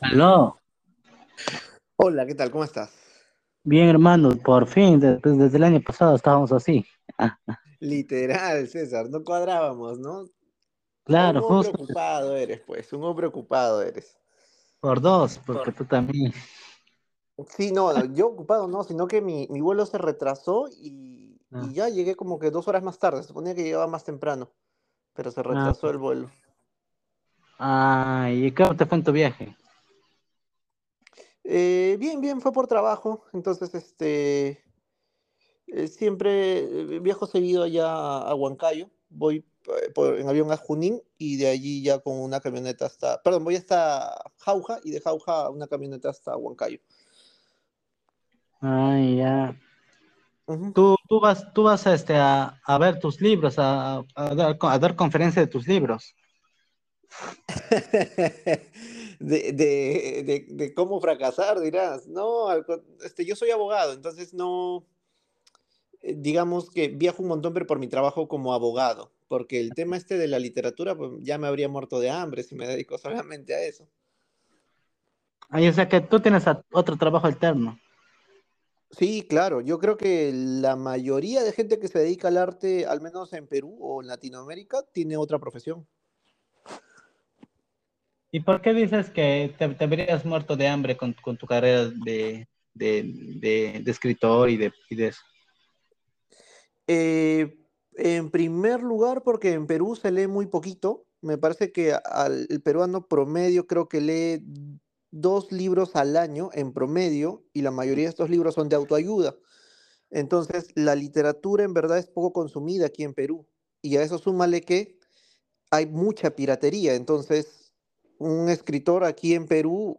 Aló, Hola, ¿qué tal? ¿Cómo estás? bien hermano, por fin, pues, desde el año pasado estábamos así. Literal, César, no cuadrábamos, ¿no? Un claro, hombre justo ocupado eres, pues, un hombre ocupado eres. por dos, porque tú también. Sí, no, no, yo ocupado no, sino que mi, mi vuelo se retrasó y, Ah, y ya llegué como que dos horas más tarde. Se suponía que llegaba más temprano, pero se ah, retrasó el vuelo. ah, ¿y cómo te fue en tu viaje? Eh, bien, bien, fue por trabajo, entonces este, eh, siempre eh, viajo seguido allá a, a Huancayo. Voy por- en avión a Junín y de allí ya con una camioneta hasta, perdón, voy hasta Jauja y de Jauja una camioneta hasta Huancayo. Ah, ya. Tú, tú vas, tú vas a, este, a, a ver tus libros, a, a dar, a dar conferencia de tus libros. De, de, de, de cómo fracasar, dirás. No, este, yo soy abogado, entonces no, eh, digamos que viajo un montón, pero por mi trabajo como abogado, porque el tema este de la literatura, pues ya me habría muerto de hambre si me dedico solamente a eso. Ay, o sea que tú tienes otro trabajo alterno. Sí, claro, yo creo que la mayoría de gente que se dedica al arte, al menos en Perú o en Latinoamérica, tiene otra profesión. ¿Y por qué dices que te, te habrías muerto de hambre con, con tu carrera de, de, de, de escritor y de, y de eso? Eh, en primer lugar, porque en Perú se lee muy poquito. Me parece que al el peruano promedio creo que lee dos libros al año en promedio y la mayoría de estos libros son de autoayuda. Entonces, la literatura en verdad es poco consumida aquí en Perú. Y a eso súmale que hay mucha piratería. Entonces, un escritor aquí en Perú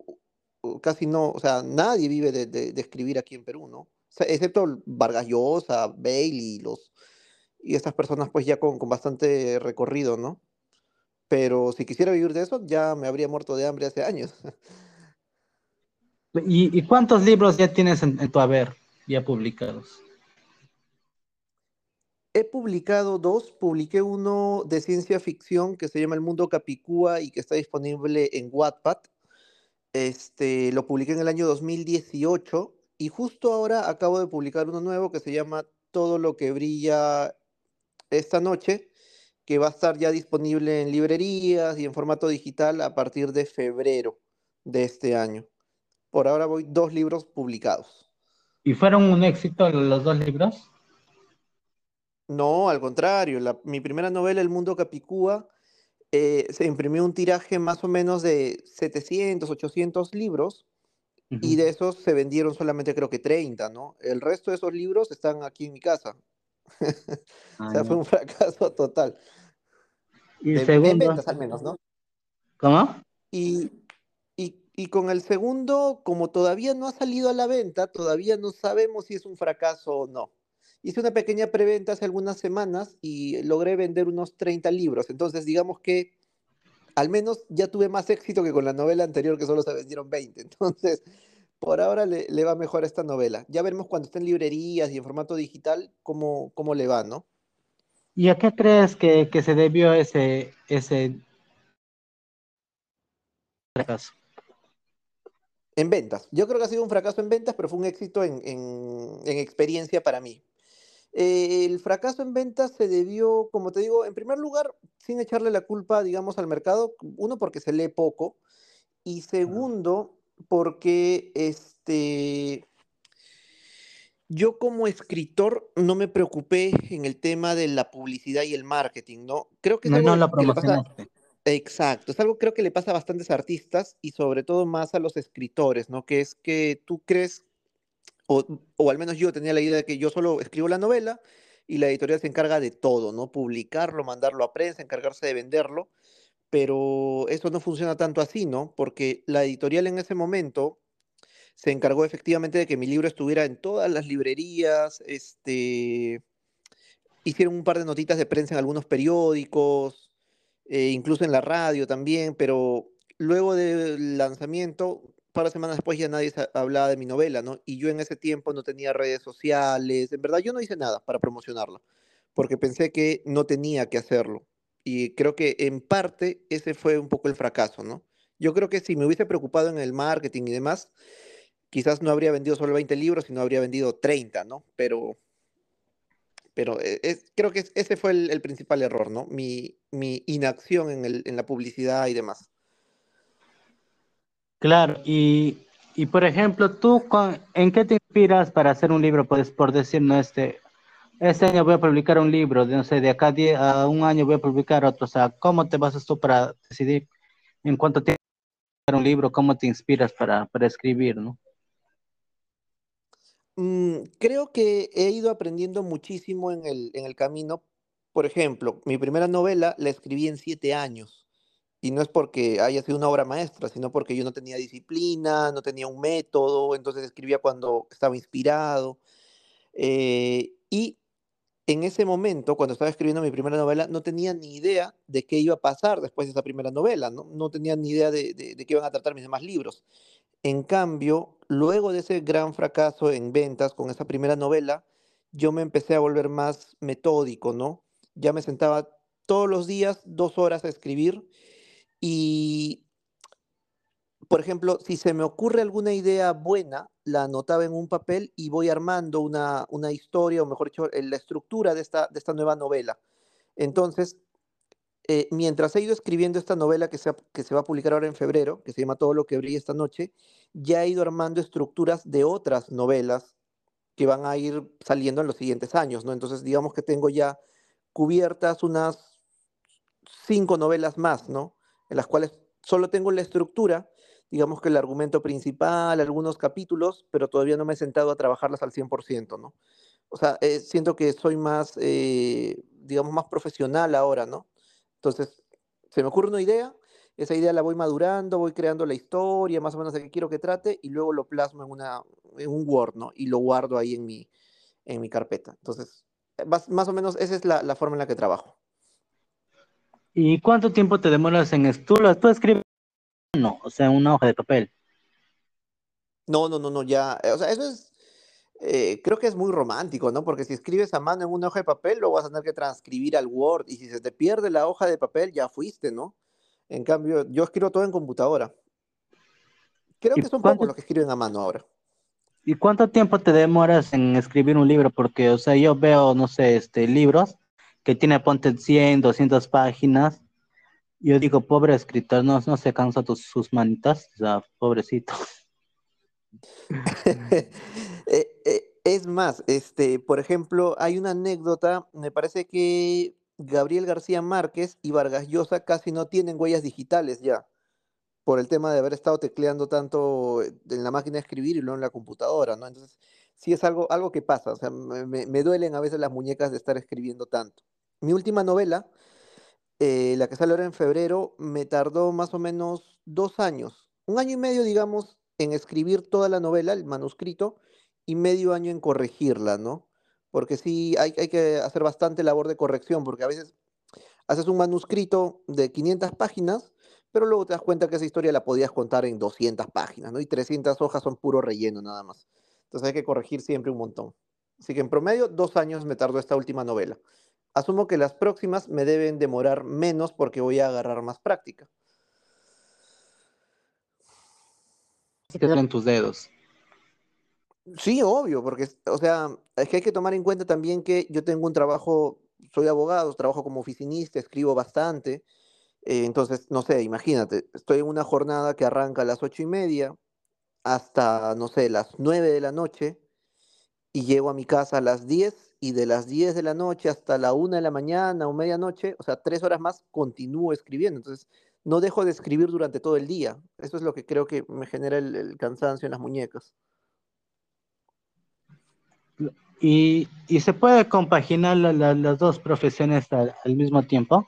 casi no, o sea, nadie vive de, de- escribir aquí en Perú, ¿no? Excepto Vargas Llosa, Bailey, los, y estas personas pues ya con, con bastante recorrido, ¿no? Pero si quisiera vivir de eso, ya me habría muerto de hambre hace años. ¿Y, y cuántos libros ya tienes en, en tu haber, ya publicados? He publicado dos, publiqué uno de ciencia ficción que se llama El Mundo Capicúa y que está disponible en Wattpad. Este, lo publiqué en el año 2018 y justo ahora acabo de publicar uno nuevo que se llama Todo lo que brilla esta noche, que va a estar ya disponible en librerías y en formato digital a partir de febrero de este año. Por ahora voy dos libros publicados. ¿Y fueron un éxito los dos libros? No, al contrario, la- mi primera novela, El Mundo Capicúa, eh, se imprimió un tiraje más o menos de 700, 800 libros y de esos se vendieron solamente creo que 30, ¿no? El resto de esos libros están aquí en mi casa. O Ah, sea, fue un fracaso total. Y el De, en segundo, ventas al menos, ¿no? ¿cómo? Y, y, y con el segundo, como todavía no ha salido a la venta, todavía no sabemos si es un fracaso o no. Hice una pequeña preventa hace algunas semanas y logré vender unos 30 libros. Entonces, digamos que al menos ya tuve más éxito que con la novela anterior, que solo se vendieron 20. Entonces, por ahora le, le va mejor a esta novela. Ya veremos cuando esté en librerías y en formato digital cómo, cómo le va, ¿no? ¿Y a qué crees que, que se debió ese, ese fracaso? En ventas. Yo creo que ha sido un fracaso en ventas, pero fue un éxito en, en- en experiencia para mí. Eh, el fracaso en ventas se debió, como te digo, en primer lugar, sin echarle la culpa, digamos, al mercado, uno, porque se lee poco, y segundo, porque este, yo como escritor no me preocupé en el tema de la publicidad y el marketing, ¿no? Creo que No, no pasa, promocionaste. exacto, es algo creo que le pasa a bastantes artistas y sobre todo más a los escritores, ¿no? Que es que tú crees o, al menos yo tenía la idea de que yo solo escribo la novela y la editorial se encarga de todo, ¿no? Publicarlo, mandarlo a prensa, encargarse de venderlo, pero eso no funciona tanto así, ¿no? Porque la editorial en ese momento se encargó efectivamente de que mi libro estuviera en todas las librerías, este, hicieron un par de notitas de prensa en algunos periódicos, eh, incluso en la radio también, pero luego del lanzamiento, par de semanas después ya nadie hablaba de mi novela, ¿no? Y yo en ese tiempo no tenía redes sociales, en verdad yo no hice nada para promocionarla, porque pensé que no tenía que hacerlo. Y creo que en parte ese fue un poco el fracaso, ¿no? Yo creo que si me hubiese preocupado en el marketing y demás, quizás no habría vendido solo 20 libros, sino habría vendido 30, ¿no? Pero, pero eh, creo que ese fue el, principal error, ¿no? Mi, inacción en la publicidad y demás. Claro, y, y por ejemplo, ¿tú en qué te inspiras para hacer un libro? Pues por decir, no, este, este año voy a publicar un libro, de, no sé, de acá a un año voy a publicar otro. O sea, ¿cómo te basas tú para decidir en cuánto tiempo un libro? ¿Cómo te inspiras para, para escribir, no? Mm, creo que he ido aprendiendo muchísimo en el, en el camino. Por ejemplo, mi primera novela la escribí en siete años. Y no es porque haya sido una obra maestra, sino porque yo no tenía disciplina, no tenía un método, entonces escribía cuando estaba inspirado. Eh, y en ese momento, cuando estaba escribiendo mi primera novela, no tenía ni idea de qué iba a pasar después de esa primera novela, no, no tenía ni idea de, de, de qué iban a tratar mis demás libros. En cambio, luego de ese gran fracaso en ventas con esa primera novela, yo me empecé a volver más metódico, ¿no? Ya me sentaba todos los días dos horas a escribir y, por ejemplo, si se me ocurre alguna idea buena, la anotaba en un papel y voy armando una, una historia, o mejor dicho, la estructura de esta, de esta nueva novela. Entonces, eh, mientras he ido escribiendo esta novela que se, que se va a publicar ahora en febrero, que se llama Todo lo que brilla esta noche, ya he ido armando estructuras de otras novelas que van a ir saliendo en los siguientes años, ¿no? Entonces, digamos que tengo ya cubiertas unas cinco novelas más, ¿no? En las cuales solo tengo la estructura, digamos que el argumento principal, algunos capítulos, pero todavía no me he sentado a trabajarlas al 100%, ¿no? O sea, eh, siento que soy más, eh, digamos, más profesional ahora, ¿no? Entonces, se me ocurre una idea, esa idea la voy madurando, voy creando la historia, más o menos de qué quiero que trate, y luego lo plasmo en, una, en un Word, ¿no? Y lo guardo ahí en mi, en mi carpeta. Entonces, más, más o menos esa es la forma en la que trabajo. ¿Y cuánto tiempo te demoras en esto? ¿Tú escribes? No, o sea, una hoja de papel. No, no, no, no, ya. Eh, o sea, eso es. Eh, creo que es muy romántico, ¿no? Porque si escribes a mano en una hoja de papel, lo vas a tener que transcribir al Word. Y si se te pierde la hoja de papel, ya fuiste, ¿no? En cambio, yo escribo todo en computadora. Creo que son pocos los que escriben a mano ahora. ¿Y cuánto tiempo te demoras en escribir un libro? Porque, o sea, yo veo, no sé, este, libros que tiene, ponte 100, 200 páginas. Yo digo, pobre escritor, no, no se cansa tus, sus manitas, o sea, pobrecito. Eh, eh, es más, este, por ejemplo, hay una anécdota, me parece que Gabriel García Márquez y Vargas Llosa casi no tienen huellas digitales ya, por el tema de haber estado tecleando tanto en la máquina de escribir y luego en la computadora, ¿no? Entonces, sí es algo, algo que pasa, o sea, me, me duelen a veces las muñecas de estar escribiendo tanto. Mi última novela, eh, la que sale ahora en febrero, me tardó más o menos dos años, un año y medio, digamos, en escribir toda la novela, el manuscrito, y medio año en corregirla, ¿no? Porque sí, hay, hay que hacer bastante labor de corrección, porque a veces haces un manuscrito de 500 páginas, pero luego te das cuenta que esa historia la podías contar en 200 páginas, ¿no? Y 300 hojas son puro relleno nada más. Entonces hay que corregir siempre un montón. Así que en promedio, dos años me tardó esta última novela asumo que las próximas me deben demorar menos porque voy a agarrar más práctica. Se en tus dedos. Sí, obvio, porque, o sea, es que hay que tomar en cuenta también que yo tengo un trabajo, soy abogado, trabajo como oficinista, escribo bastante. Eh, entonces, no sé, imagínate, estoy en una jornada que arranca a las ocho y media hasta, no sé, las nueve de la noche y llego a mi casa a las diez y de las 10 de la noche hasta la 1 de la mañana o medianoche, o sea, tres horas más, continúo escribiendo. Entonces, no dejo de escribir durante todo el día. Eso es lo que creo que me genera el, cansancio en las muñecas. ¿Y, se puede compaginar las dos profesiones al, mismo tiempo?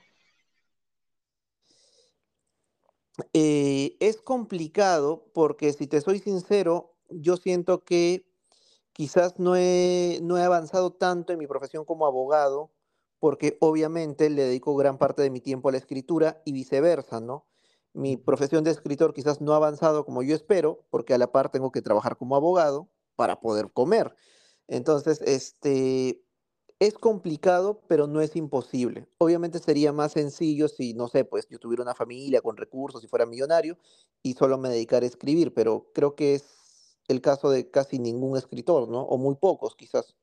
Eh, es complicado porque, si te soy sincero, yo siento que quizás no he, no he avanzado tanto en mi profesión como abogado, porque obviamente le dedico gran parte de mi tiempo a la escritura y viceversa, ¿no? Mi profesión de escritor quizás no ha avanzado como yo espero, porque a la par tengo que trabajar como abogado para poder comer. Entonces, este, Es complicado, pero no es imposible. Obviamente sería más sencillo si, no sé, pues yo tuviera una familia con recursos y fuera millonario y solo me dedicara a escribir, pero creo que es el caso de casi ningún escritor, ¿no? O muy pocos, quizás.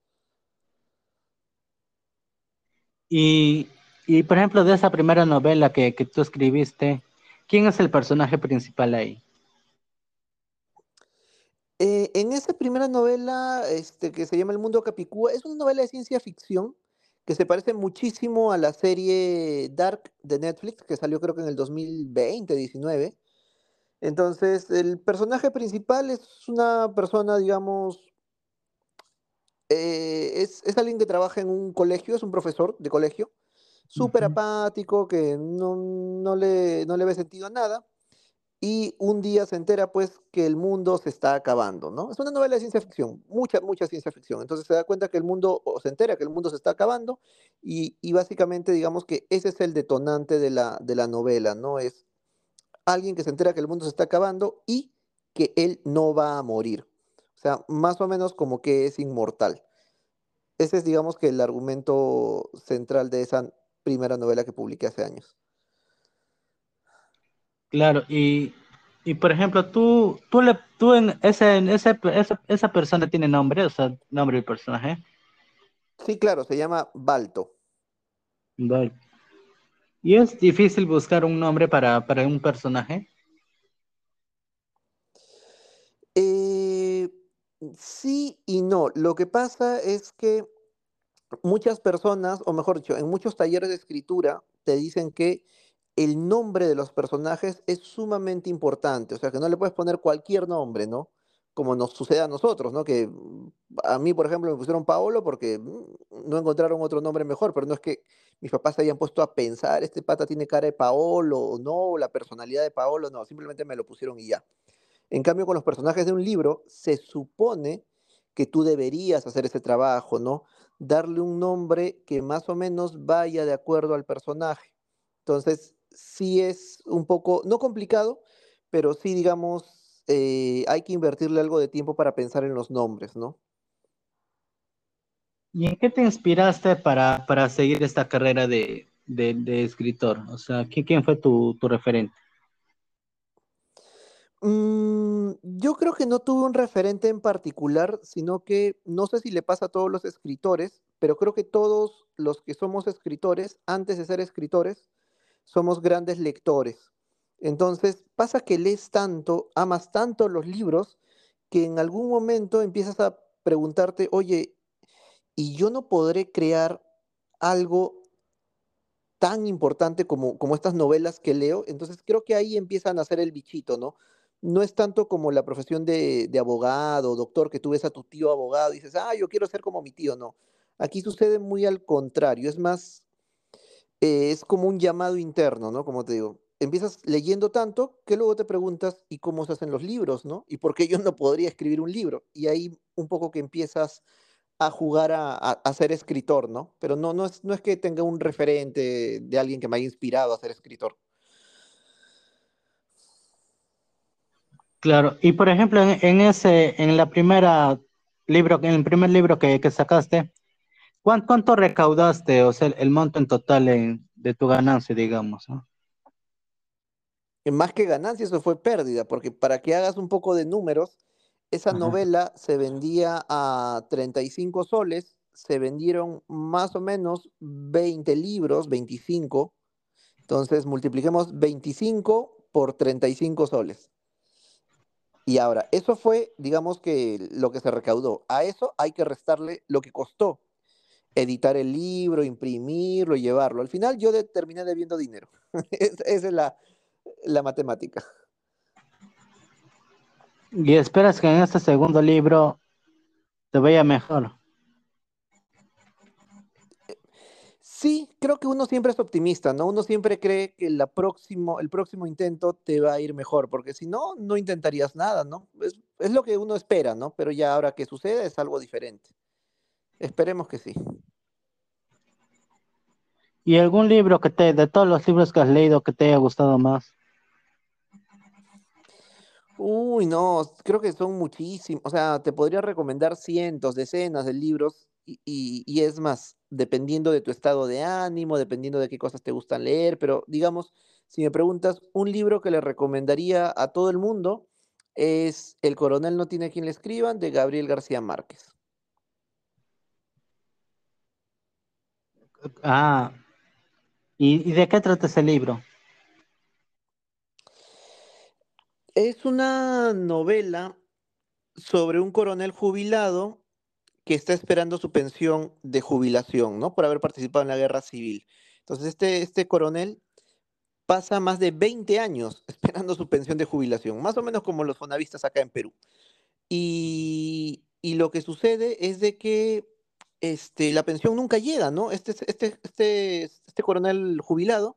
Y, y por ejemplo, de esa primera novela que, que tú escribiste, ¿quién es el personaje principal ahí? Eh, en esa primera novela, este, que se llama El Mundo Capicúa, es una novela de ciencia ficción que se parece muchísimo a la serie Dark de Netflix, que salió creo que en el 2020, 19. Entonces, el personaje principal es una persona, digamos, eh, es, es alguien que trabaja en un colegio, es un profesor de colegio, súper apático, que no, no le, no le ve sentido a nada y un día se entera pues que el mundo se está acabando, ¿no? Es una novela de ciencia ficción, mucha, mucha ciencia ficción. Entonces se da cuenta que el mundo, o se entera que el mundo se está acabando y, y básicamente digamos que ese es el detonante de la, de la novela, ¿no? Es alguien que se entera que el mundo se está acabando y que él no va a morir. O sea, más o menos como que es inmortal. Ese es digamos que el argumento central de esa primera novela que publiqué hace años. Claro, y, y por ejemplo, tú, tú, le, tú en ese, en ese, esa, esa persona tiene nombre, o sea, nombre del personaje. Sí, claro, se llama Balto. Vale. Y es difícil buscar un nombre para, para un personaje. Eh, sí y no. Lo que pasa es que muchas personas, o mejor dicho, en muchos talleres de escritura te dicen que el nombre de los personajes es sumamente importante. O sea, que no le puedes poner cualquier nombre, ¿no? Como nos sucede a nosotros, ¿no? Que mm, a mí, por ejemplo, me pusieron Paolo porque mm, no encontraron otro nombre mejor, pero no es que mis papás se hayan puesto a pensar, este pata tiene cara de Paolo, o no, la personalidad de Paolo, no, simplemente me lo pusieron y ya. En cambio, con los personajes de un libro, se supone que tú deberías hacer ese trabajo, ¿no? Darle un nombre que más o menos vaya de acuerdo al personaje. Entonces, sí es un poco, no complicado, pero sí, digamos, eh, hay que invertirle algo de tiempo para pensar en los nombres, ¿no? ¿Y en qué te inspiraste para, para seguir esta carrera de, de, de escritor? O sea, ¿quién, quién fue tu, tu referente? Mm, yo creo que no tuve un referente en particular, sino que no sé si le pasa a todos los escritores, pero creo que todos los que somos escritores, antes de ser escritores, somos grandes lectores. Entonces, pasa que lees tanto, amas tanto los libros, que en algún momento empiezas a preguntarte, oye, ¿y yo no podré crear algo tan importante como, como estas novelas que leo? Entonces, creo que ahí empieza a nacer el bichito, ¿no? No es tanto como la profesión de, de abogado, doctor, que tú ves a tu tío abogado y dices, ah, yo quiero ser como mi tío, no. Aquí sucede muy al contrario, es más eh, es como un llamado interno, ¿no? Como te digo, empiezas leyendo tanto que luego te preguntas, ¿y cómo se hacen los libros, ¿no? ¿Y por qué yo no podría escribir un libro? Y ahí un poco que empiezas a jugar a, ser escritor, ¿no? Pero no, no es, no es que tenga un referente de alguien que me haya inspirado a ser escritor. Claro, y por ejemplo, en, en ese, en la primera libro, en el primer libro que, que sacaste, ¿cuán- ¿cuánto, recaudaste? O sea, el, monto en total de tu ganancia, digamos, ¿no? Más que ganancia, eso fue pérdida, porque para que hagas un poco de números, esa Ajá. novela se vendía a 35 soles, se vendieron más o menos 20 libros, 25. Entonces, multipliquemos 25 por 35 soles. Y ahora, eso fue, digamos que lo que se recaudó. A eso hay que restarle lo que costó editar el libro, imprimirlo, llevarlo. Al final yo de- terminé debiendo dinero. Es- Esa es la, la matemática. Y esperas que en este segundo libro te vaya mejor. Sí, creo que uno siempre es optimista, ¿no? Uno siempre cree que la próximo, el próximo intento te va a ir mejor, porque si no, no intentarías nada, ¿no? Es, es lo que uno espera, ¿no? Pero ya ahora que sucede es algo diferente. Esperemos que sí. ¿Y algún libro que te, de todos los libros que has leído, que te haya gustado más? Uy, no, creo que son muchísimos. O sea, te podría recomendar cientos, decenas de libros y, y- es más, dependiendo de tu estado de ánimo, dependiendo de qué cosas te gustan leer, pero digamos, si me preguntas, un libro que le recomendaría a todo el mundo es El coronel no tiene quien le escriban de Gabriel García Márquez. Ah, ¿y, y de qué trata ese libro? Es una novela sobre un coronel jubilado que está esperando su pensión de jubilación, ¿no? Por haber participado en la guerra civil. Entonces, este, este coronel pasa más de 20 años esperando su pensión de jubilación, más o menos como los fonavistas acá en Perú. Y, y lo que sucede es de que este, la pensión nunca llega, ¿no? Este, este, este, este coronel jubilado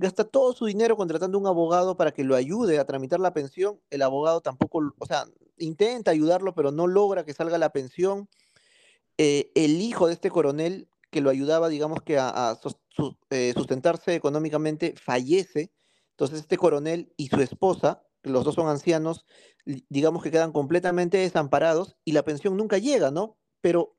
gasta todo su dinero contratando un abogado para que lo ayude a tramitar la pensión. El abogado tampoco, o sea, intenta ayudarlo, pero no logra que salga la pensión. Eh, el hijo de este coronel que lo ayudaba, digamos que a, eh, sustentarse económicamente, fallece. Entonces este coronel y su esposa, los dos son ancianos, digamos que quedan completamente desamparados y la pensión nunca llega, ¿no? Pero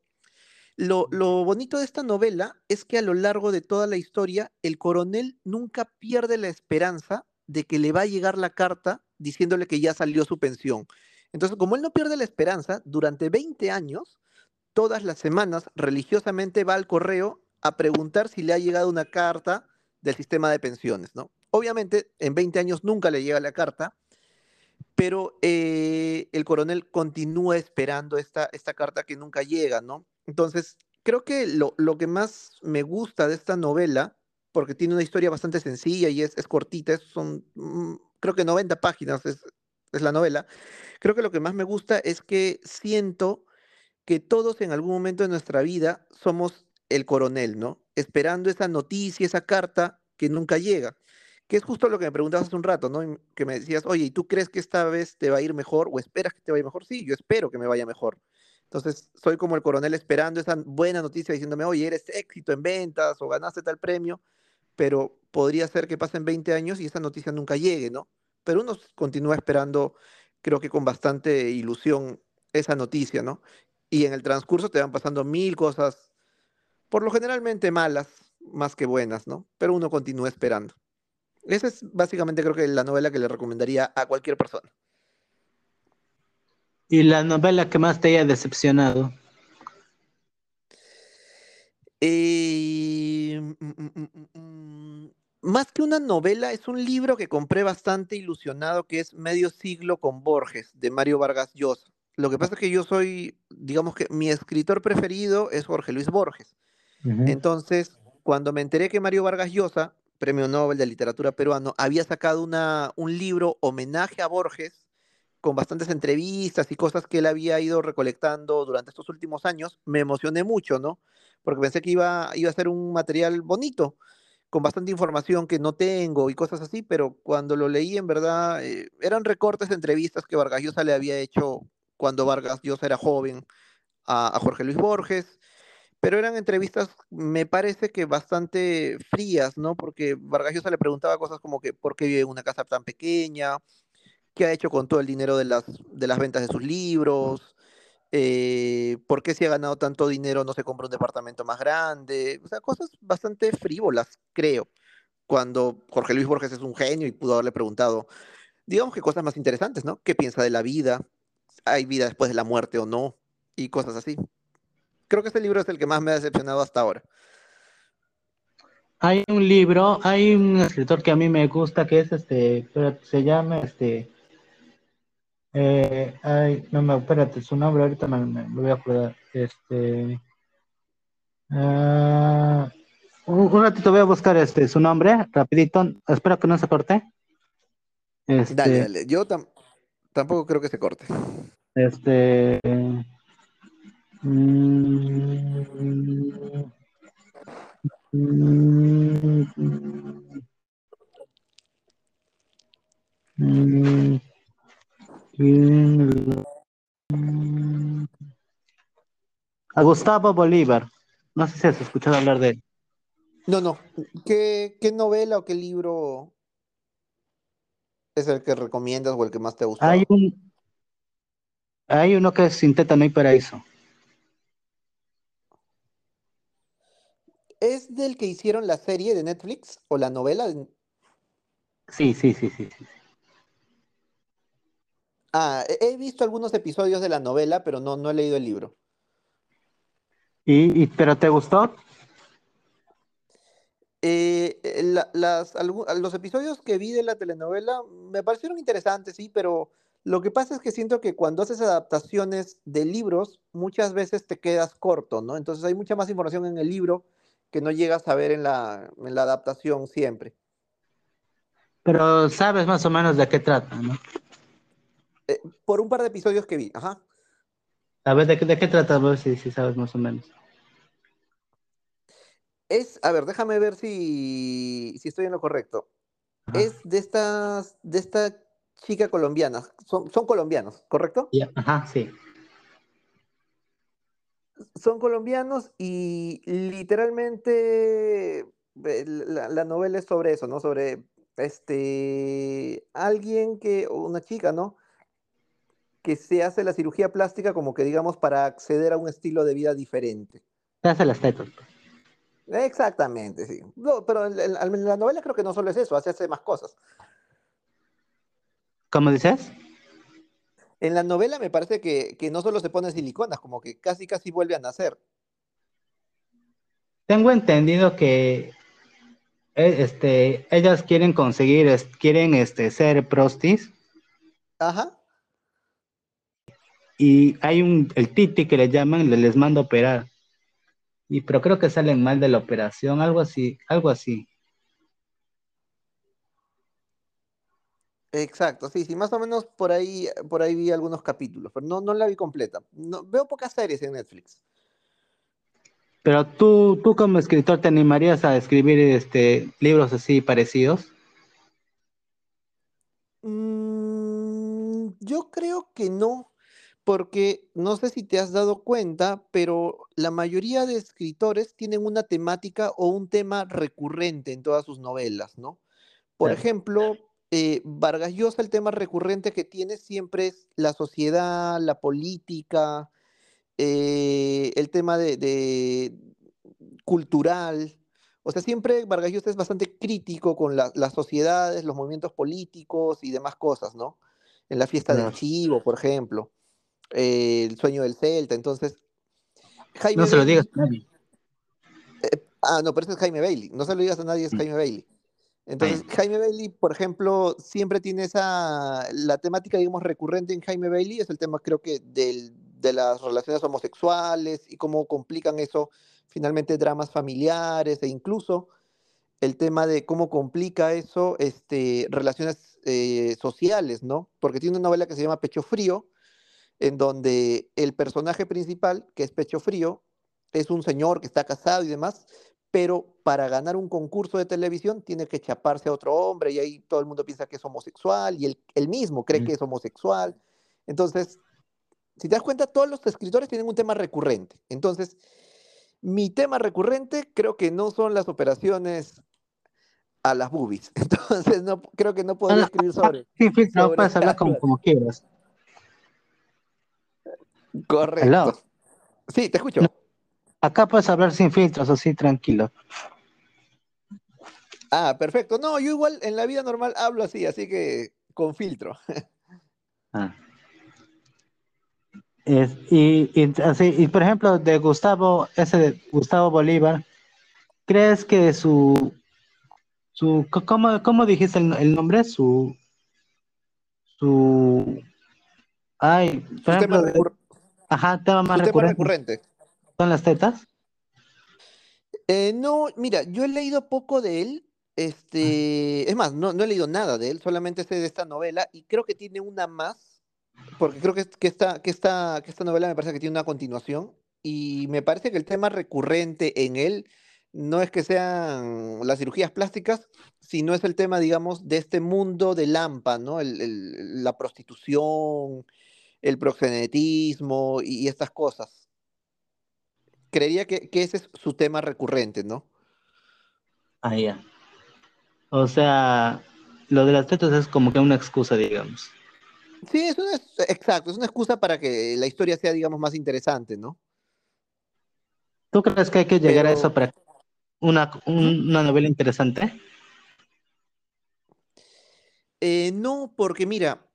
lo, bonito de esta novela es que a lo largo de toda la historia, el coronel nunca pierde la esperanza de que le va a llegar la carta diciéndole que ya salió su pensión. Entonces, como él no pierde la esperanza, durante 20 años, todas las semanas, religiosamente va al correo a preguntar si le ha llegado una carta del sistema de pensiones, ¿no? Obviamente, en 20 años nunca le llega la carta, pero eh, el coronel continúa esperando esta, esta carta que nunca llega, ¿no? Entonces, creo que lo, lo que más me gusta de esta novela, porque tiene una historia bastante sencilla y es, es cortita, es- son mm, creo que 90 páginas es, es la novela, creo que lo que más me gusta es que siento que todos en algún momento de nuestra vida somos el coronel, ¿no? Esperando esa noticia, esa carta que nunca llega. Que es justo lo que me preguntabas hace un rato, ¿no? Que me decías, oye, ¿y tú crees que esta vez te va a ir mejor o esperas que te vaya mejor? Sí, yo espero que me vaya mejor. Entonces, soy como el coronel esperando esa buena noticia diciéndome, oye, eres éxito en ventas o ganaste tal premio, pero podría ser que pasen 20 años y esa noticia nunca llegue, ¿no? Pero uno continúa esperando, creo que con bastante ilusión, esa noticia, ¿no? Y en el transcurso te van pasando mil cosas, por lo generalmente malas, más que buenas, ¿no? Pero uno continúa esperando. Esa es básicamente creo que la novela que le recomendaría a cualquier persona. ¿Y la novela que más te haya decepcionado? Eh, mm, mm, mm, más que una novela, es un libro que compré bastante ilusionado, que es Medio siglo con Borges, de Mario Vargas Llosa. Lo que pasa es que yo soy, digamos que mi escritor preferido es Jorge Luis Borges. Entonces, cuando me enteré que Mario Vargas Llosa, Premio Nobel de Literatura Peruano, había sacado una, un libro homenaje a Borges, con bastantes entrevistas y cosas que él había ido recolectando durante estos últimos años, me emocioné mucho, ¿no? Porque pensé que iba, iba a ser un material bonito, con bastante información que no tengo y cosas así, pero cuando lo leí, en verdad, eh, eran recortes de entrevistas que Vargas Llosa le había hecho cuando Vargas Llosa era joven a, a Jorge Luis Borges, pero eran entrevistas, me parece que bastante frías, ¿no? Porque Vargas Llosa le preguntaba cosas como que por qué vive en una casa tan pequeña, qué ha hecho con todo el dinero de las, de las ventas de sus libros, eh, por qué si ha ganado tanto dinero no se compra un departamento más grande, o sea, cosas bastante frívolas, creo, cuando Jorge Luis Borges es un genio y pudo haberle preguntado, digamos que cosas más interesantes, ¿no? ¿Qué piensa de la vida? ¿Hay vida después de la muerte o no? Y cosas así. Creo que este libro es el que más me ha decepcionado hasta ahora. Hay un libro, hay un escritor que a mí me gusta que es este, se llama este, eh, ay, no me, espérate, su nombre ahorita me, me- me voy a acordar. Este, ah, un, un ratito voy a buscar este, su nombre, rapidito, espero que no se corte. Dale, Este, dale. Yo tam- tampoco creo que se corte. este, mm, mm, mm, ¿quién lo- mm, a Gustavo Bolívar. No sé si has escuchado hablar de él. No, no. ¿Qué, qué novela o qué libro es el que recomiendas o el que más te Hay un, hay uno que es Sin teta no hay paraíso. ¿Es del que hicieron la serie de Netflix o la novela? Sí, sí, sí, sí, sí. Ah, he visto algunos episodios de la novela, pero no, no he leído el libro. ¿Y, y- pero te gustó? Eh, eh, la- las, algu- los episodios que vi de la telenovela me parecieron interesantes, sí, pero lo que pasa es que siento que cuando haces adaptaciones de libros, muchas veces te quedas corto, ¿no? Entonces hay mucha más información en el libro que no llegas a ver en la, en la adaptación siempre. Pero sabes más o menos de qué trata, ¿no? Eh, por un par de episodios que vi, ajá. A ver, ¿de, qué- de qué trata? A ver si, si sabes más o menos. Es, a ver, déjame ver si, si estoy en lo correcto. Ajá. Es de estas, de esta chica colombiana. Son, son colombianos, ¿correcto? Ajá, sí. Son colombianos y literalmente eh, la, la novela es sobre eso, ¿no? Sobre este alguien que, una chica, ¿no? Que se hace la cirugía plástica como que digamos para acceder a un estilo de vida diferente. Te hace las tetas. Exactamente, sí. No, pero en, en- en la novela creo que no solo es eso, hace, hace más cosas. ¿Cómo dices? En la novela me parece que, que no solo se pone siliconas, como que casi casi vuelve a nacer. Tengo entendido que eh, este, ellas quieren conseguir, quieren este, ser prostis Ajá. Y hay un, el titi que le llaman, le- les manda a operar. Y, pero creo que salen mal de la operación, algo así, algo así. Exacto, sí, sí, más o menos por ahí, por ahí vi algunos capítulos, pero no, no la vi completa. No, veo pocas series en Netflix. Pero tú, tú como escritor, ¿te animarías a escribir este, libros así parecidos? Mm, yo creo que no, porque no sé si te has dado cuenta, pero la mayoría de escritores tienen una temática o un tema recurrente en todas sus novelas, ¿no? Por ejemplo, eh, Vargas Llosa, el tema recurrente que tiene siempre es la sociedad, la política, eh, el tema de, de cultural. O sea, siempre Vargas Llosa es bastante crítico con la- las sociedades, los movimientos políticos y demás cosas, ¿no? En la fiesta del Claro. Chivo, por ejemplo, eh, el sueño del Celta. Entonces, Jaime No se lo digas a nadie. ah, no, pero ese es Jaime Bailey, no se lo digas a nadie, es Mm. Jaime Bailey. Entonces. Jaime Bailey, por ejemplo, siempre tiene esa, la temática, digamos, recurrente en Jaime Bailey es el tema, creo que, del, de las relaciones homosexuales y cómo complican eso, finalmente, dramas familiares e incluso el tema de cómo complica eso, este, relaciones eh, sociales, ¿no? Porque tiene una novela que se llama Pecho Frío, en donde el personaje principal, que es Pecho Frío, es un señor que está casado y demás, pero para ganar un concurso de televisión tiene que chaparse a otro hombre y ahí todo el mundo piensa que es homosexual y él, él mismo cree Mm. que es homosexual. Entonces, si te das cuenta, todos los escritores tienen un tema recurrente. Entonces, mi tema recurrente creo que no son las operaciones a las boobies. Entonces, no, creo que no podría escribir sobre. Sí, filtro, sobre puedes hablar como quieras. Correcto. Sí, te escucho. No. Acá puedes hablar sin filtros, así tranquilo. Ah, perfecto. No, yo igual en la vida normal hablo así, así que con filtro. Ah. Es- y, y así, y por ejemplo, de Gustavo, ese de Gustavo Bolívar, ¿crees que su, su ¿cómo, cómo dijiste el, el nombre? Su, su, ay, por ejemplo, de- ajá, tema más recurrente recurrente. son las tetas. Eh, no, mira, yo he leído poco de él. Este, es más, no, no he leído nada de él, solamente sé de esta novela y creo que tiene una más, porque creo que, que, esta, que, esta, que esta novela me parece que tiene una continuación y me parece que el tema recurrente en él no es que sean las cirugías plásticas, sino es el tema, digamos, de este mundo de Lampa, ¿no? El- el- la prostitución, el proxenetismo y, y estas cosas. Creería que, que ese es su tema recurrente, ¿no? Ah, ya. O sea, lo de las tetas es como que una excusa, digamos. Sí, es una, exacto, es una excusa para que la historia sea, digamos, más interesante, ¿no? ¿Tú crees que hay que llegar a eso para una, una novela interesante? Eh, no, porque mira,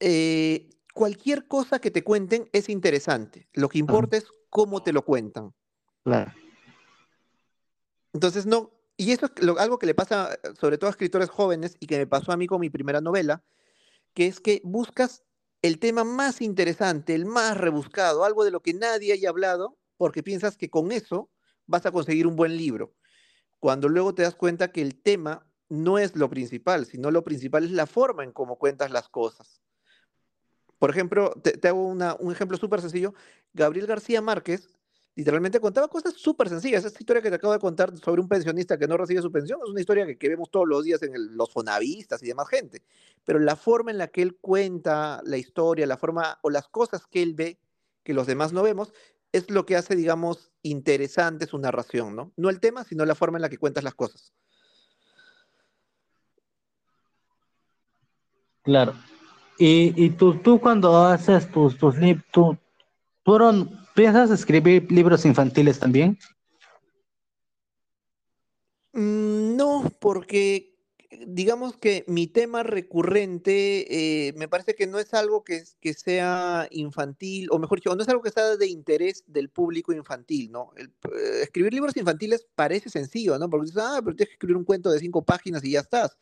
eh, cualquier cosa que te cuenten es interesante. Lo que importa es cómo te lo cuentan. Claro. Entonces, no, y eso es algo que le pasa sobre todo a escritores jóvenes y que me pasó a mí con mi primera novela, que es que buscas el tema más interesante, el más rebuscado, algo de lo que nadie haya hablado, porque piensas que con eso vas a conseguir un buen libro. Cuando luego te das cuenta que el tema no es lo principal, sino lo principal es la forma en cómo cuentas las cosas. Por ejemplo, te, hago un ejemplo súper sencillo. Gabriel García Márquez literalmente contaba cosas súper sencillas. Esta historia que te acabo de contar sobre un pensionista que no recibe su pensión es una historia que, vemos todos los días en los fonavistas y demás gente. Pero la forma en la que él cuenta la historia, la forma o las cosas que él ve que los demás no vemos, es lo que hace, digamos, interesante su narración, ¿no? No el tema, sino la forma en la que cuentas las cosas. Claro. Y, tú, tú cuando haces tus, tus libros, tú, ¿piensas escribir libros infantiles también? Mm, no, porque digamos que mi tema recurrente eh, me parece que no es algo que, que, sea infantil, o mejor dicho, no es algo que sea de interés del público infantil, ¿no? Eh, escribir libros infantiles parece sencillo, ¿no? Porque dices, ah, pero tienes que escribir un cuento de cinco páginas y ya estás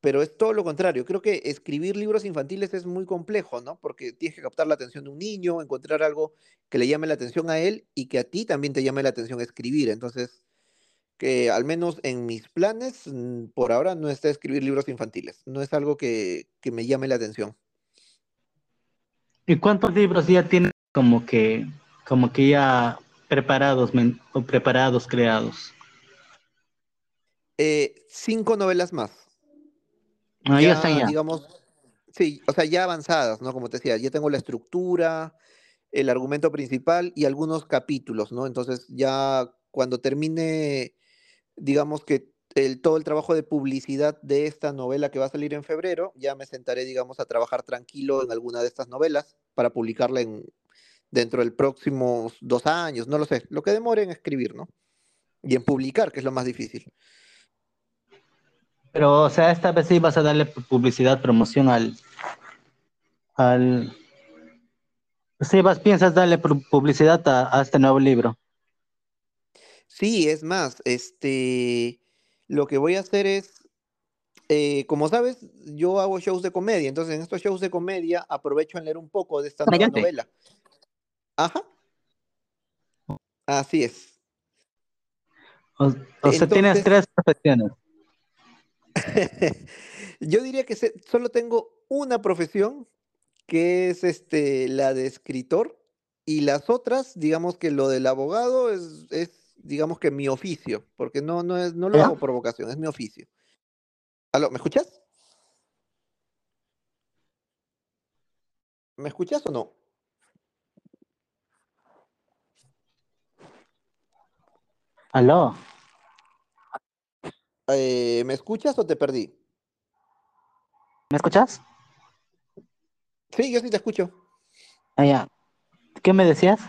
pero es todo lo contrario. Creo que escribir libros infantiles es muy complejo, ¿no? Porque tienes que captar la atención de un niño, encontrar algo que le llame la atención a él y que a ti también te llame la atención escribir. Entonces, que al menos en mis planes, mm, por ahora no está escribir libros infantiles. No es algo que, me llame la atención. ¿Y cuántos libros ya tienes como que, como que ya preparados, o preparados, creados? Eh, cinco novelas más. Ah, ya, ya Digamos, sí, o sea, ya avanzadas, ¿no? Como te decía, ya tengo la estructura, el argumento principal y algunos capítulos, ¿no? Entonces ya cuando termine, digamos que el, todo el trabajo de publicidad de esta novela que va a salir en febrero, ya me sentaré, digamos, a trabajar tranquilo en alguna de estas novelas para publicarla en, dentro del próximos dos años, no lo sé, lo que demore en escribir, ¿no? Y en publicar, que es lo más difícil. Pero, o sea, esta vez sí vas a darle publicidad, promoción al. al sí, vas, piensas darle publicidad a, este nuevo libro. Sí, es más, este. Lo que voy a hacer es. Eh, como sabes, yo hago shows de comedia, entonces en estos shows de comedia aprovecho en leer un poco de esta nueva novela. Ajá. Así es. O, sea, tienes tres profesiones. Yo diría que solo tengo una profesión, que es este, la de escritor, y las otras, digamos que lo del abogado es, digamos que mi oficio, porque no, no, es, no lo hago por vocación, es mi oficio. ¿Aló, ¿Me escuchas? ¿Me escuchas o no? ¿Aló? Eh, ¿Me escuchas o te perdí? ¿Me escuchas? Sí, yo sí te escucho. Ah, ya. ¿Qué me decías?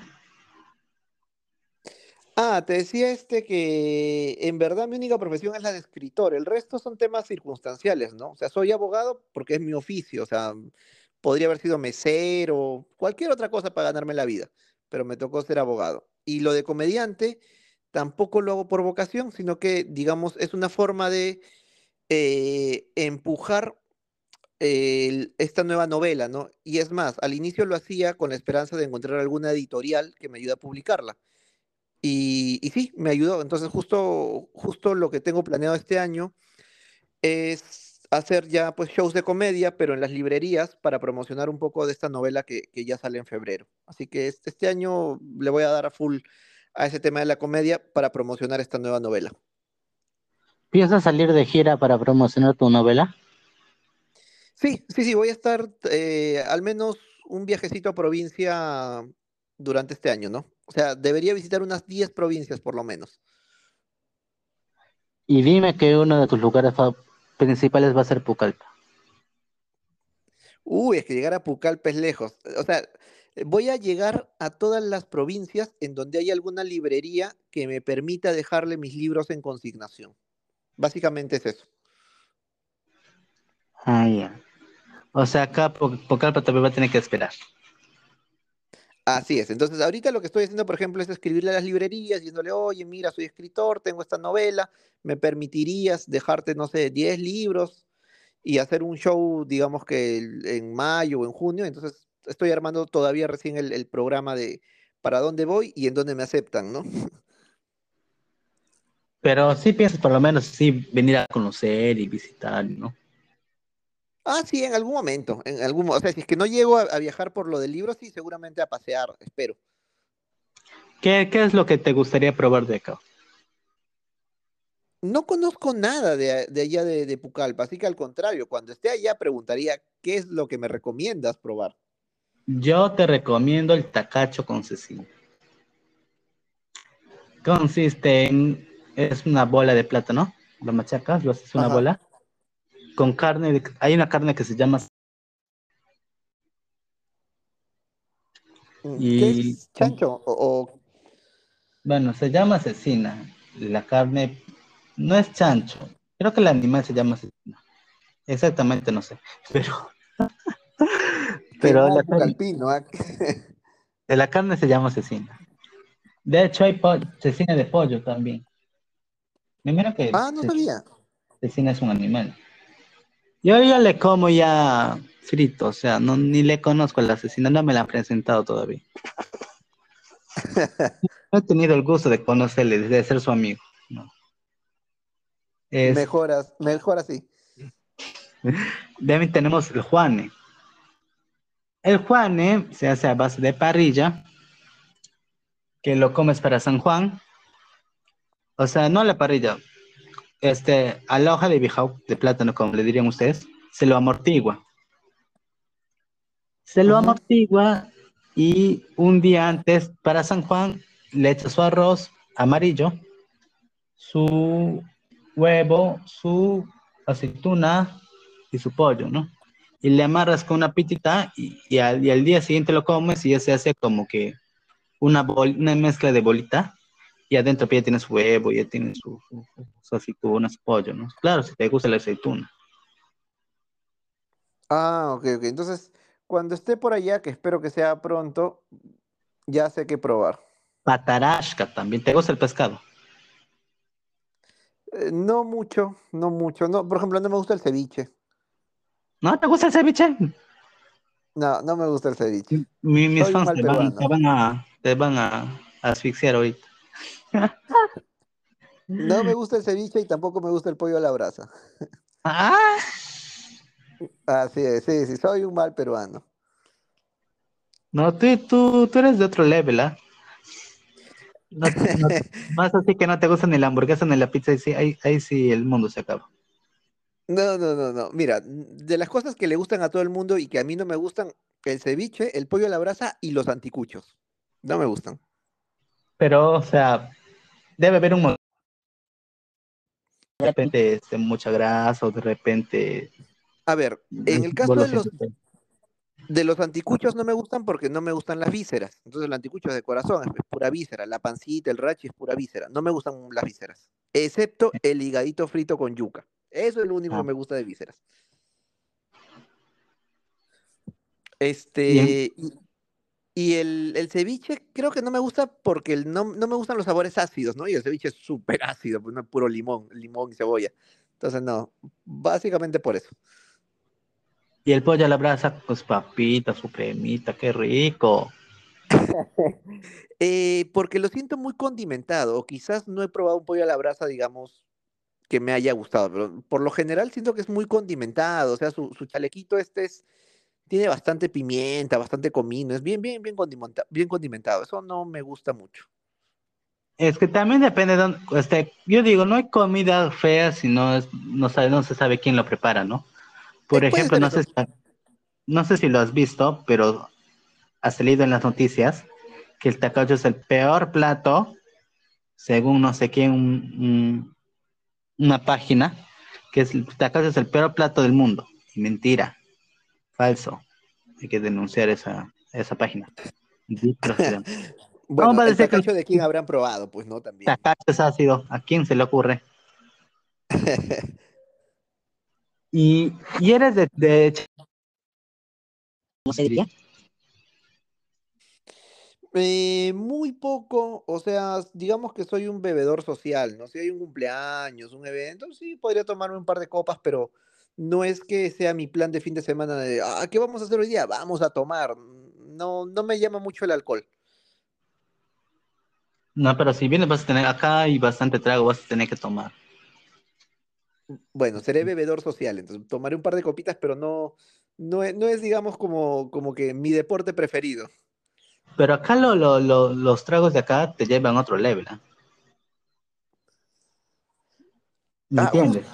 Ah, te decía este que en verdad mi única profesión es la de escritor. El resto son temas circunstanciales, ¿no? O sea, soy abogado porque es mi oficio. O sea, podría haber sido mesero, cualquier otra cosa para ganarme la vida, pero me tocó ser abogado. Y lo de comediante, tampoco lo hago por vocación, sino que, digamos, es una forma de eh, empujar esta nueva novela, ¿no? Y es más, al inicio lo hacía con la esperanza de encontrar alguna editorial que me ayude a publicarla. Y, sí, me ayudó. Entonces, justo, justo lo que tengo planeado este año es hacer ya pues shows de comedia, pero en las librerías para promocionar un poco de esta novela que, ya sale en febrero. Así que este, este año le voy a dar a full a ese tema de la comedia para promocionar esta nueva novela. ¿Piensas salir de gira para promocionar tu novela? Sí, sí, sí, voy a estar eh, al menos un viajecito a provincia durante este año, ¿no? O sea, debería visitar unas 10 provincias por lo menos. Y dime que uno de tus lugares principales va a ser Pucallpa. Uy, es que llegar a Pucallpa es lejos. O sea, Voy a llegar a todas las provincias en donde hay alguna librería que me permita dejarle mis libros en consignación. Básicamente es eso. Ah, ya. O sea, acá Pocalpa también va a tener que esperar. Así es. Entonces, ahorita lo que estoy haciendo, por ejemplo, es escribirle a las librerías, diciéndole, oye, mira, soy escritor, tengo esta novela, ¿me permitirías dejarte, no sé, 10 libros y hacer un show, digamos que en mayo o en junio? Entonces, estoy armando todavía recién el, programa de para dónde voy y en dónde me aceptan, ¿no? Pero sí piensas por lo menos sí venir a conocer y visitar, ¿no? Ah, sí, en algún momento, en algún, o sea, si es que no llego a, viajar por lo del libro, sí, seguramente a pasear, espero. ¿Qué, es lo que te gustaría probar de acá? No conozco nada de, allá de, de, Pucallpa, así que al contrario, cuando esté allá preguntaría qué es lo que me recomiendas probar. Yo te recomiendo el tacacho con cecina. Consiste en, es una bola de plátano, lo machacas, lo haces una bola con carne, hay una carne que se llama... Mm, y, es chancho o, Bueno, se llama asesina. La carne no es chancho. Creo que el animal se llama asesina. Exactamente, no sé. Pero... Pero la carne, ¿ah? de la carne se llama asesina. De hecho, hay cecina de pollo también. Primero que. Ah, no sabía. Cecina es un animal. Yo ya le como ya frito, o sea, no, ni le conozco al asesino, no me la han presentado todavía. no he tenido el gusto de conocerle, de ser su amigo. No. Mejoras, mejor así. De mí tenemos el Juane. El Juane se hace a base de parrilla, que lo comes para San Juan. O sea, no la parrilla, este, a la hoja de bijau, de plátano, como le dirían ustedes, se lo amortigua. Se lo amortigua y un día antes, para San Juan, le echa su arroz amarillo, su huevo, su aceituna y su pollo, ¿no? Y le amarras con una pitita y, al, día siguiente lo comes y ya se hace como que una, una mezcla de bolita y adentro ya tienes huevo, ya tienes su, su, aceituna, su pollo, ¿no? Claro, si te gusta la aceituna. Ah, ok, ok. Entonces, cuando esté por allá, que espero que sea pronto, ya sé qué probar. Patarashka también. ¿Te gusta el pescado? Eh, no mucho, no mucho. No, por ejemplo, no me gusta el ceviche. ¿No te gusta el ceviche? No, no me gusta el ceviche. mis fans te van, a, te van a asfixiar ahorita. No me gusta el ceviche y tampoco me gusta el pollo a la brasa. Ah. Así es, sí, sí, soy un mal peruano. No, tú, tú, tú eres de otro level, ¿ah? más así que no te gusta ni la hamburguesa ni la pizza, sí, ahí, ahí sí el mundo se acaba. No, no, no, no. Mira, de las cosas que le gustan a todo el mundo y que a mí no me gustan, el ceviche, el pollo a la brasa y los anticuchos. No me gustan. Pero, o sea, debe haber un de repente este, mucha grasa o de repente a ver en el caso de los de los anticuchos no me gustan porque no me gustan las vísceras entonces el anticucho es de corazón es pura víscera la pancita el rachi es pura víscera no me gustan las vísceras excepto el higadito frito con yuca eso es lo único que me gusta de vísceras este y el, ceviche creo que no me gusta porque no, me gustan los sabores ácidos, ¿no? Y el ceviche es súper ácido, pues no es puro limón, limón y cebolla. Entonces, no, básicamente por eso. Y el pollo a la brasa, pues papita, su cremita, qué rico. Eh, porque lo siento muy condimentado, o quizás no he probado un pollo a la brasa, digamos, que me haya gustado, pero por lo general siento que es muy condimentado, o sea, su, su chalequito este es tiene bastante pimienta, bastante comino, es bien, bien, bien, condimentado, bien condimentado. Eso no me gusta mucho. Es que también depende de este, yo digo, no hay comida fea si no, es, no, sabe, no se sabe quién lo prepara, ¿no? Por ejemplo, no sé, no sé si lo has visto, pero has leído en las noticias que el tacacho es el peor plato, según no sé quién, una página, que es, el tacacho es el peor plato del mundo. Mentira falso. Hay que denunciar esa, esa página. Bueno, Vamos a el decir que- de quién habrán probado, pues no también. Tacacho es ácido, ¿a quién se le ocurre? Y, y eres de, de ¿cómo se diría? Eh, muy poco, o sea, digamos que soy un bebedor social, ¿no? Si hay un cumpleaños, un evento, sí, podría tomarme un par de copas, pero no es que sea mi plan de fin de semana de, ah, ¿qué vamos a hacer hoy día? Vamos a tomar. No, no me llama mucho el alcohol. No, pero si vienes vas a tener acá y bastante trago, vas a tener que tomar. Bueno, seré bebedor social, entonces tomaré un par de copitas, pero no, no es, no es digamos, como, como que mi deporte preferido. Pero acá lo, lo- lo- los tragos de acá te llevan a otro level, ¿ah? ¿Me Ah, entiendes?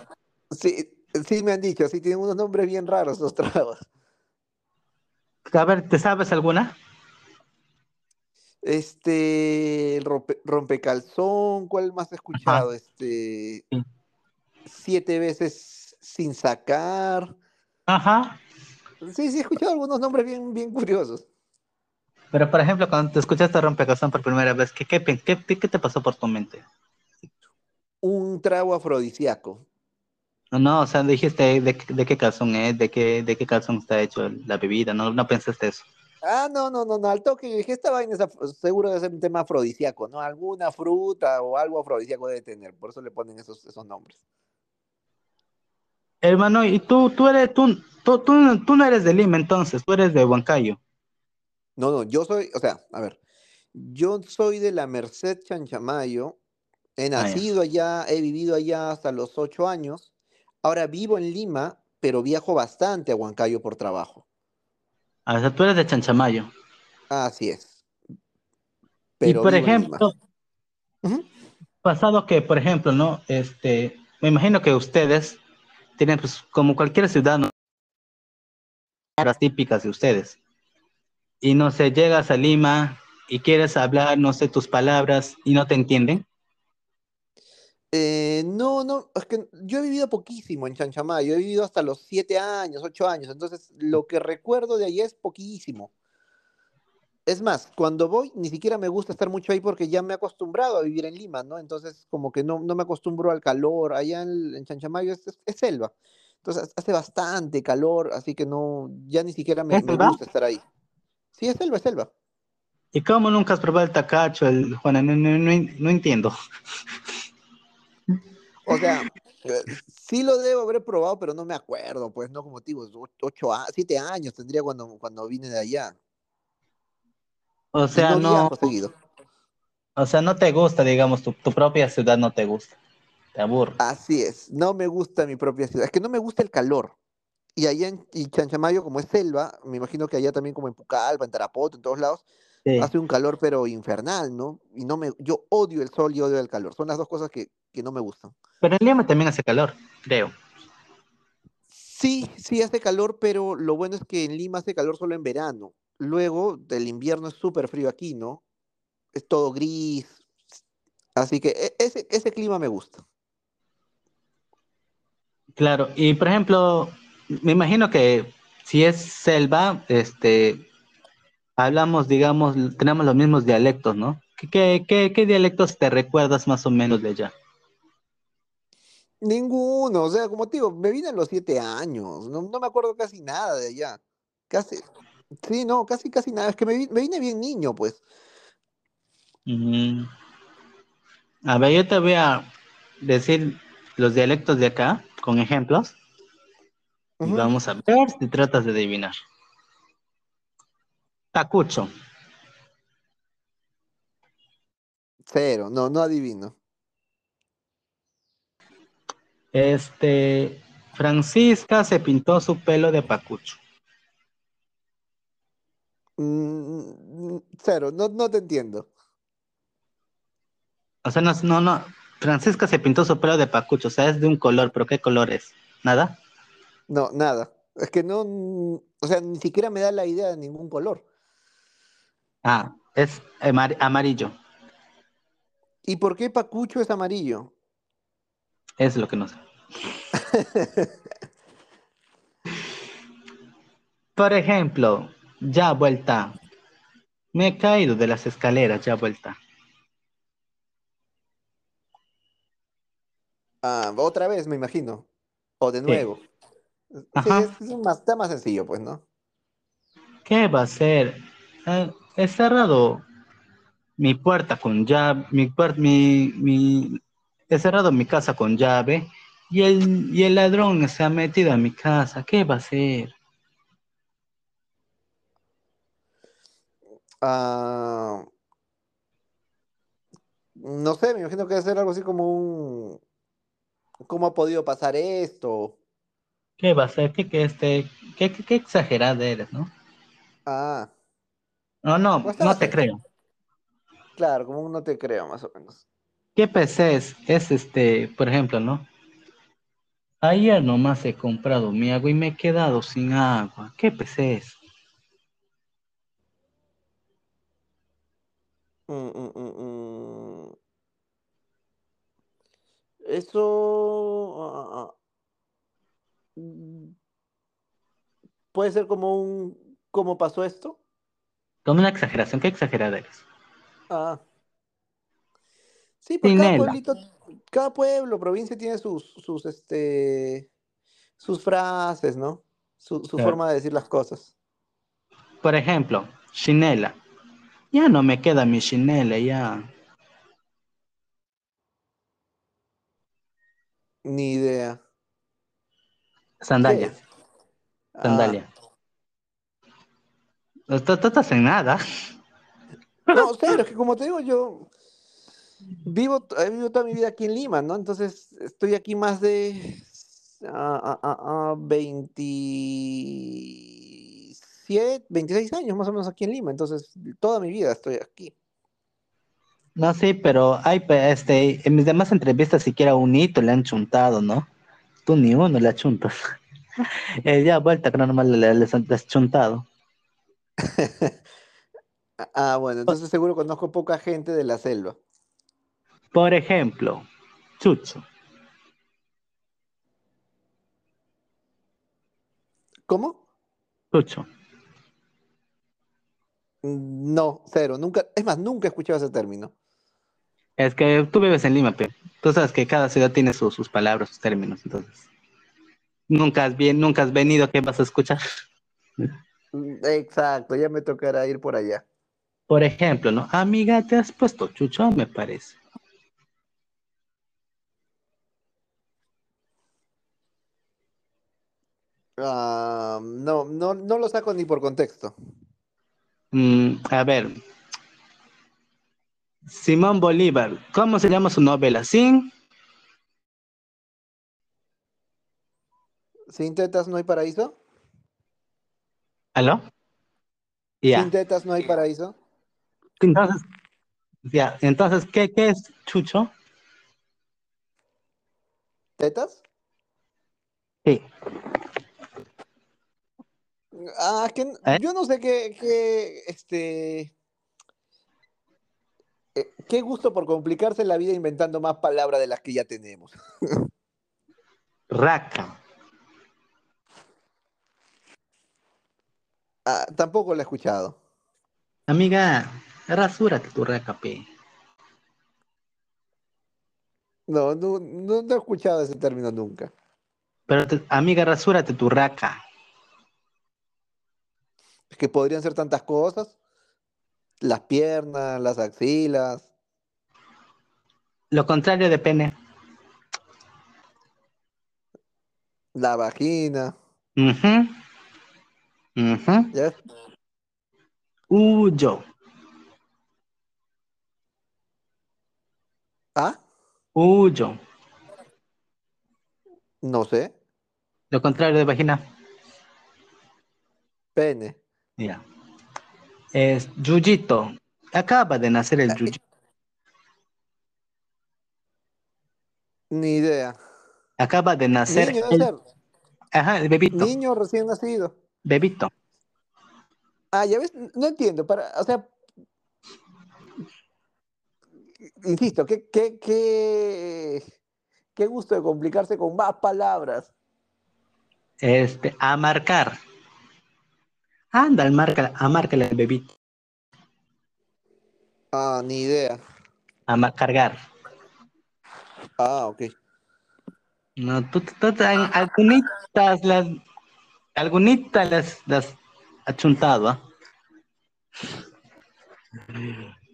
Sí, sí me han dicho, sí tienen unos nombres bien raros los tragos. A ver, ¿te sabes alguna? Este, el rompe, rompecalzón, ¿cuál más he escuchado? Este, Sí. siete veces sin sacar. Ajá. Sí, sí, he escuchado algunos nombres bien, bien curiosos. Pero, por ejemplo, cuando te escuchaste Rompecazón por primera vez, ¿qué, qué, qué, qué- te pasó por tu mente? Un trago afrodisíaco. No, no, o sea, dijiste de, qué- de qué calzón es, de qué, de qué calzón está hecho la bebida, no, no pensaste eso. Ah, no, no, no, no, al toque yo dije, esta vaina es seguro debe ser un tema afrodisíaco, ¿no? Alguna fruta o algo afrodisíaco debe tener, por eso le ponen esos, esos nombres. Hermano, y tú, tú eres, tú, tú, tú, tú no eres de Lima entonces, tú eres de Huancayo. No, no, yo soy, o sea, a ver, yo soy de la Merced Chanchamayo, he Ah, nacido allá, he vivido allá hasta los ocho años, ahora vivo en Lima, pero viajo bastante a Huancayo por trabajo. Ah, O sea, tú eres de Chanchamayo. Así es. y por ejemplo, pasado que, por ejemplo, ¿no? Este, me imagino que ustedes tienen, pues, como cualquier ciudadano, las típicas de ustedes. Y no sé, llegas a Lima y quieres hablar, no sé, tus palabras y no te entienden. Eh, no, no, es que yo he vivido poquísimo en Chanchamayo, he vivido hasta los siete años, ocho años, entonces lo que recuerdo de allá es poquísimo. Es más, cuando voy ni siquiera me gusta estar mucho ahí porque ya me he acostumbrado a vivir en Lima, ¿no? Entonces como que no, no me acostumbro al calor, allá en, en Chanchamayo es, es- es selva, entonces hace bastante calor, así que no, ya ni siquiera me, ¿Es me gusta estar ahí. Sí, es selva, es selva. ¿Y cómo nunca has probado el tacacho, el Juana? No, no, no, no entiendo. O sea, eh, sí lo debo haber probado, pero no me acuerdo, pues, no digo, o- ocho, a- siete años tendría cuando, cuando vine de allá. O sea, no no, o sea, no te gusta, digamos, tu, tu propia ciudad no te gusta. Te aburre. Así es, no me gusta mi propia ciudad, es que no me gusta el calor. Y allá en y Chanchamayo, como es selva, me imagino que allá también como en Pucallpa, en Tarapoto, en todos lados, Sí. hace un calor pero infernal, ¿no? Y no me, yo odio el sol y odio el calor, son las dos cosas que, que no me gustan. Pero en Lima también hace calor, creo. Sí, sí hace calor, pero lo bueno es que en Lima hace calor solo en verano. Luego, el invierno es súper frío aquí, ¿no? Es todo gris. Así que e- ese, ese clima me gusta. Claro, y por ejemplo, me imagino que si es selva, este, hablamos, digamos, tenemos los mismos dialectos, ¿no? ¿Qué, qué, qué, qué dialectos te recuerdas más o menos de allá? Ninguno, o sea, como te digo, me vine a los siete años, no, no me acuerdo casi nada de allá. Casi, sí, no, casi, casi nada. Es que me, me vine bien niño, pues. A ver, yo te voy a decir los dialectos de acá con ejemplos vamos a ver si tratas de adivinar. Tacucho, Cero, no, no adivino. este, Francisca se pintó su pelo de pacucho. Mm, cero, no, no te entiendo. O sea, no, no, no, Francisca se pintó su pelo de pacucho, o sea, es de un color, pero ¿qué color es? ¿Nada? No, nada. Es que no, o sea, ni siquiera me da la idea de ningún color. Ah, es amar- amarillo, ¿Y por qué Pacucho es amarillo? es lo que no sé. Por ejemplo, ya vuelta, Me he caído de las escaleras, ya vuelta. Ah, otra vez, me imagino. O de nuevo. Sí, Ajá. es, es más, está más sencillo, pues, ¿no? ¿Qué va a ser? Eh, he cerrado mi puerta con llave, mi, mi, mi- he cerrado mi casa con llave y el, y el ladrón se ha metido a mi casa. ¿Qué va a ser? Ah, no sé, me imagino que debe ser algo así como un... ¿Cómo ha podido pasar esto? ¿Qué va a ser? ¿Qué, qué, este, qué, qué, qué exagerada eres, ¿no? Ah, No, no, pues no te creo. Claro, como un no te creo, más o menos. ¿Qué PC es? Es este, por ejemplo, ¿no? Ayer nomás he comprado mi agua y me he quedado sin agua. ¿Qué PC es? Mm, mm, mm, mm. Eso... puede ser como un... ¿Cómo pasó esto? Con una exageración. ¿Qué exagerada eres? Ah. Sí, pues cada pueblito, cada pueblo, provincia tiene sus, sus, este, sus frases, ¿no? Su, su Claro. forma de decir las cosas. Por ejemplo, chinela. Ya no me queda mi chinela, ya. Ni idea. ¿Qué Sandalia, es? Ah, sandalia. No tú- tú estás en nada. no, cero, es que como te digo, yo vivo, he vivido toda mi vida aquí en Lima, ¿no? Entonces estoy aquí más de ah, ah, 27, 26 años más o menos aquí en Lima. Entonces toda mi vida estoy aquí. No, sí, pero hay, este, en mis demás entrevistas siquiera un hito le han chuntado, ¿no? Tú ni uno le chuntas. Eh, ya vuelta que normal le, han- les has chuntado. Ah, bueno, entonces seguro conozco poca gente de la selva. Por ejemplo, Chucho. ¿Cómo? Chucho. Mm, No, cero. Nunca, es más, nunca he escuchado ese término. Es que tú vives en Lima, pero tú sabes que cada ciudad tiene sus- sus palabras, sus términos, entonces. Nunca has, bien, nunca has venido, ¿qué vas a escuchar? Mm, Exacto, ya me tocará ir por allá. Por ejemplo, ¿no? Amiga, te has puesto chucho, me parece. Ah, no, no, no lo saco ni por contexto. Mm, a ver. Simón Bolívar, ¿cómo se llama su novela? Sin. ¿Sin tetas no hay paraíso? ¿Aló? Ya. ¿Sin tetas no hay paraíso? Entonces, ya. Entonces, ¿qué, qué es chucho? ¿Tetas? Sí. Ah, que ¿Eh? yo no sé qué, qué, este, eh, qué gusto por complicarse la vida inventando más palabras de las que ya tenemos. Raca. Ah, tampoco lo he escuchado. Amiga, rasúrate tu raca, pe. No, no, no, no he escuchado ese término nunca. Pero, te- amiga, rasúrate tu raca. Es que podrían ser tantas cosas. Las piernas, las axilas, Lo contrario de pene. la vagina. Ujú. Ujú. ¿ya? Huyo. ¿Ah? Huyo. No sé. Lo contrario de vagina. Pene. Ya. Es Yuyito. Acaba de nacer el Yuyito. Ni idea. Acaba de nacer Niño el, ser. ajá, el bebito. Niño recién nacido. Bebito. Ah, ya ves, no entiendo. Para, o sea, insisto, qué, qué, qué, qué gusto de complicarse con más palabras. Este, a marcar. Anda, al marca, a márcale al bebito. Ah, ni idea. A cargar. Ah, ok. No, tú, tú, tú- algunitas las, algunitas las, las ha chuntado, ¿ah?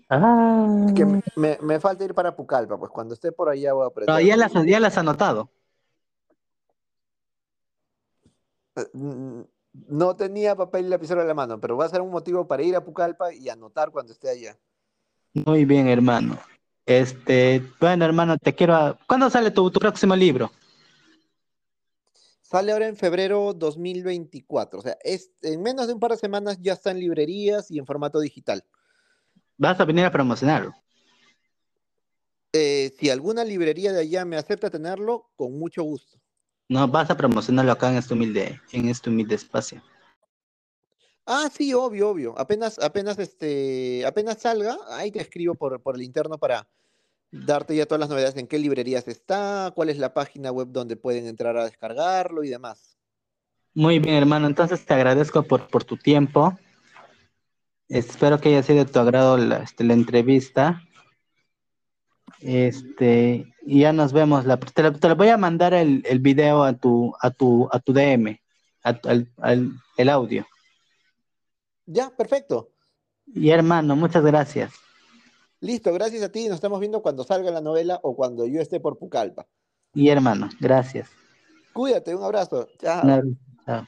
Ah, que me, me falta ir para Pucallpa, pues cuando esté por allá voy a aprender. no, ya las, ya las has anotado. No tenía papel y lapicero en la mano, pero va a ser un motivo para ir a Pucallpa y anotar cuando esté allá. Muy bien, hermano. Este, bueno, hermano, te quiero. a- ¿Cuándo sale tu, tu próximo libro? Sale ahora en febrero 2024, o sea, es, en menos de un par de semanas ya está en librerías y en formato digital. Vas a venir a promocionarlo. Eh, si alguna librería de allá me acepta tenerlo, con mucho gusto. No, vas a promocionarlo acá en este humilde, en este humilde espacio. Ah, sí, obvio, obvio. Apenas, apenas, este, apenas salga, ahí te escribo por, por el interno para darte ya todas las novedades en qué librerías está, cuál es la página web donde pueden entrar a descargarlo y demás. Muy bien, hermano. Entonces te agradezco por, por tu tiempo. Espero que haya sido de tu agrado la, este, la entrevista. Este, y ya nos vemos. La, te, te lo voy a mandar el, el video a tu, a tu, a tu DM, a tu- al- al- el audio. Ya, perfecto. Y hermano, muchas gracias. Listo, gracias a ti. Nos estamos viendo cuando salga la novela o cuando yo esté por Pucallpa. Y hermano, gracias. Cuídate, un abrazo. Chao. Un abrazo. Chao.